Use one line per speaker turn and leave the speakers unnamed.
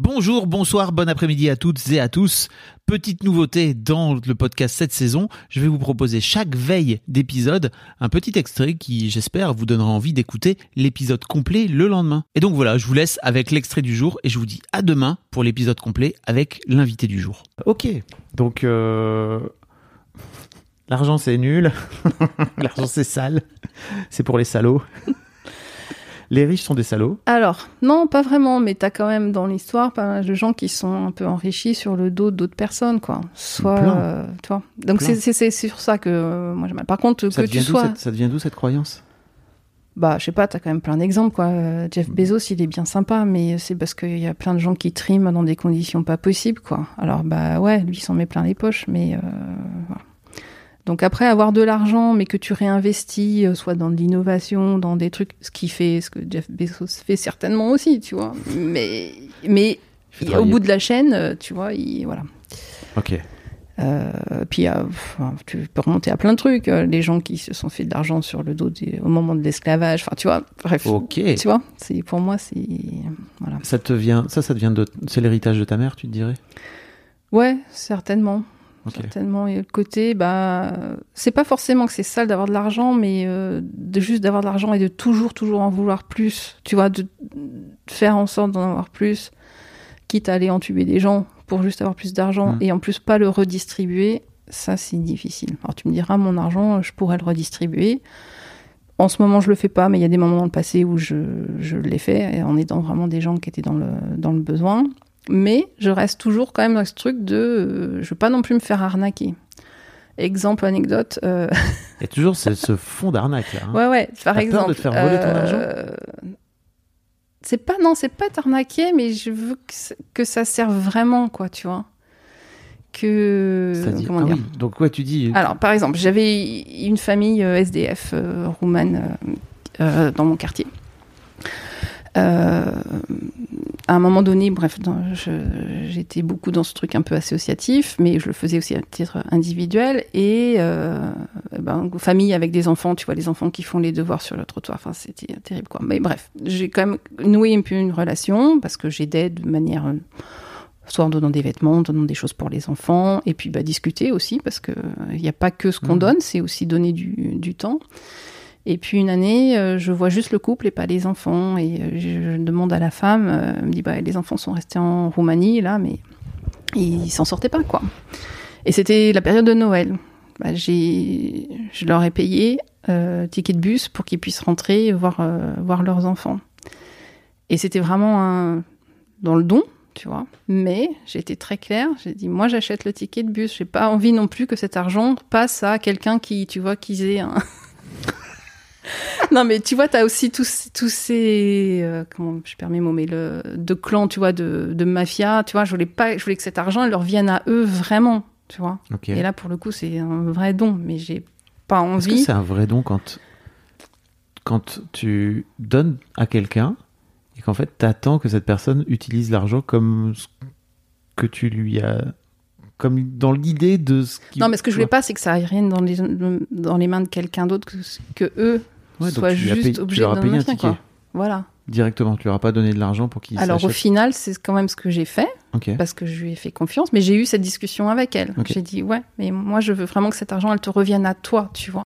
Bonjour, bonsoir, bon après-midi à toutes et à tous. Petite nouveauté dans le podcast cette saison, je vais vous proposer chaque veille d'épisode un petit extrait qui, j'espère, vous donnera envie d'écouter l'épisode complet le lendemain. Et donc voilà, je vous laisse avec l'extrait du jour et je vous dis à demain pour l'épisode complet avec l'invité du jour.
Ok, donc euh, l'argent c'est nul, l'argent c'est sale, c'est pour les salauds. Les riches sont des salauds.
Alors, non, pas vraiment, mais t'as quand même dans l'histoire pas mal de gens qui sont un peu enrichis sur le dos d'autres personnes, quoi. Soit, euh, tu vois. Donc c'est sur ça que euh, moi j'ai mal. Par contre,
Ça
que tu sois,
cette, ça devient d'où cette croyance?
Bah, je sais pas, t'as quand même plein d'exemples, quoi. Euh, Jeff Bezos, il est bien sympa, mais c'est parce qu'il y a plein de gens qui triment dans des conditions pas possibles, quoi. Alors, bah ouais, lui, il s'en met plein les poches, mais euh, voilà. Donc après, avoir de l'argent, mais que tu réinvestis, euh, soit dans de l'innovation, dans des trucs, ce qui fait, ce que Jeff Bezos fait certainement aussi, tu vois. Mais, mais il- au bout de la chaîne, euh, tu vois, il, voilà.
Ok.
Euh, puis enfin, tu peux remonter à plein de trucs. Les gens qui se sont fait de l'argent sur le dos des- au moment de l'esclavage. Enfin, tu vois, bref.
Ok.
Tu vois, c'est pour moi, c'est voilà.
Ça te vient, ça, ça te vient de, c'est l'héritage de ta mère, tu te dirais?
Ouais, certainement, Certainement. Et le côté, bah, c'est pas forcément que c'est sale d'avoir de l'argent, mais euh, de juste d'avoir de l'argent et de toujours, toujours en vouloir plus. Tu vois, de faire en sorte d'en avoir plus, quitte à aller entuber des gens pour juste avoir plus d'argent
Mm.
et en plus pas le redistribuer. Ça, c'est difficile. Alors tu me diras, mon argent, je pourrais le redistribuer. En ce moment, je le fais pas, mais il y a des moments dans le passé où je, je l'ai fait, en aidant vraiment des gens qui étaient dans le, dans le besoin. Mais je reste toujours quand même dans ce truc de. euh, je veux pas non plus me faire arnaquer. Exemple, anecdote. euh,
Il y a toujours ce, ce fond d'arnaque là. hein.
ouais, ouais, par
T'as peur
exemple.
de te faire voler ton argent?
euh, C'est pas, non, c'est pas t'arnaquer, mais je veux que, ça- que ça serve vraiment, quoi, tu vois. Que.
C'est-à-dire-
comment
ah
dire
oui, donc ouais, tu dis.
alors, par exemple, j'avais une famille euh, SDF euh, roumaine euh, euh, dans mon quartier. Euh, à un moment donné, bref, j'étais beaucoup dans ce truc un peu associatif, mais je le faisais aussi à titre individuel. Et euh, ben, famille avec des enfants, tu vois, les enfants qui font les devoirs sur le trottoir, enfin, c'était terrible, quoi. Mais bref, j'ai quand même noué un peu une relation parce que j'aidais de manière euh, soit en donnant des vêtements, en donnant des choses pour les enfants, et puis bah, discuter aussi, parce que il n'y a pas que ce qu'on
Mhm.
donne, c'est aussi donner du, du temps. Et puis une année, euh, je vois juste le couple et pas les enfants, et euh, je, demande à la femme, euh, elle me dit bah les enfants sont restés en Roumanie là, mais ils s'en sortaient pas quoi. Et c'était la période de Noël. Bah, j'ai, je leur ai payé euh, ticket de bus pour qu'ils puissent rentrer et voir voir leurs enfants. Et c'était vraiment un dans le don, tu vois. Mais j'ai été très claire. J'ai dit, moi, j'achète le ticket de bus. J'ai pas envie non plus que cet argent passe à quelqu'un qui, tu vois, qui ait un. non, mais tu vois, t'as aussi tous, tous ces, euh, comment je permets mon mais le, de clans, tu vois, de, de mafia. Tu vois, je voulais pas, je voulais que cet argent il leur vienne à eux vraiment, tu vois.
Ok.
Et là, pour le coup, c'est un vrai don, mais j'ai pas
Est-ce que
envie.
c'est un vrai don quand, quand tu donnes à quelqu'un et qu'en fait t'attends que cette personne utilise l'argent comme ce que tu lui as. comme dans l'idée de ce qui.
Non, mais ce que je voulais pas, c'est que ça aille rien dans les, dans les mains de quelqu'un d'autre que, que eux
Ouais, as
juste
payé- tu
obligés
leur as
d'en
payé un
acheter,
ticket.
quoi. Voilà.
Directement, tu leur as pas donné de l'argent pour qu'ils
Alors au final, c'est quand même ce que j'ai fait parce que je lui ai fait confiance, mais j'ai eu cette discussion avec elle. J'ai dit ouais, mais moi je veux vraiment que cet argent elle te revienne à toi, tu vois.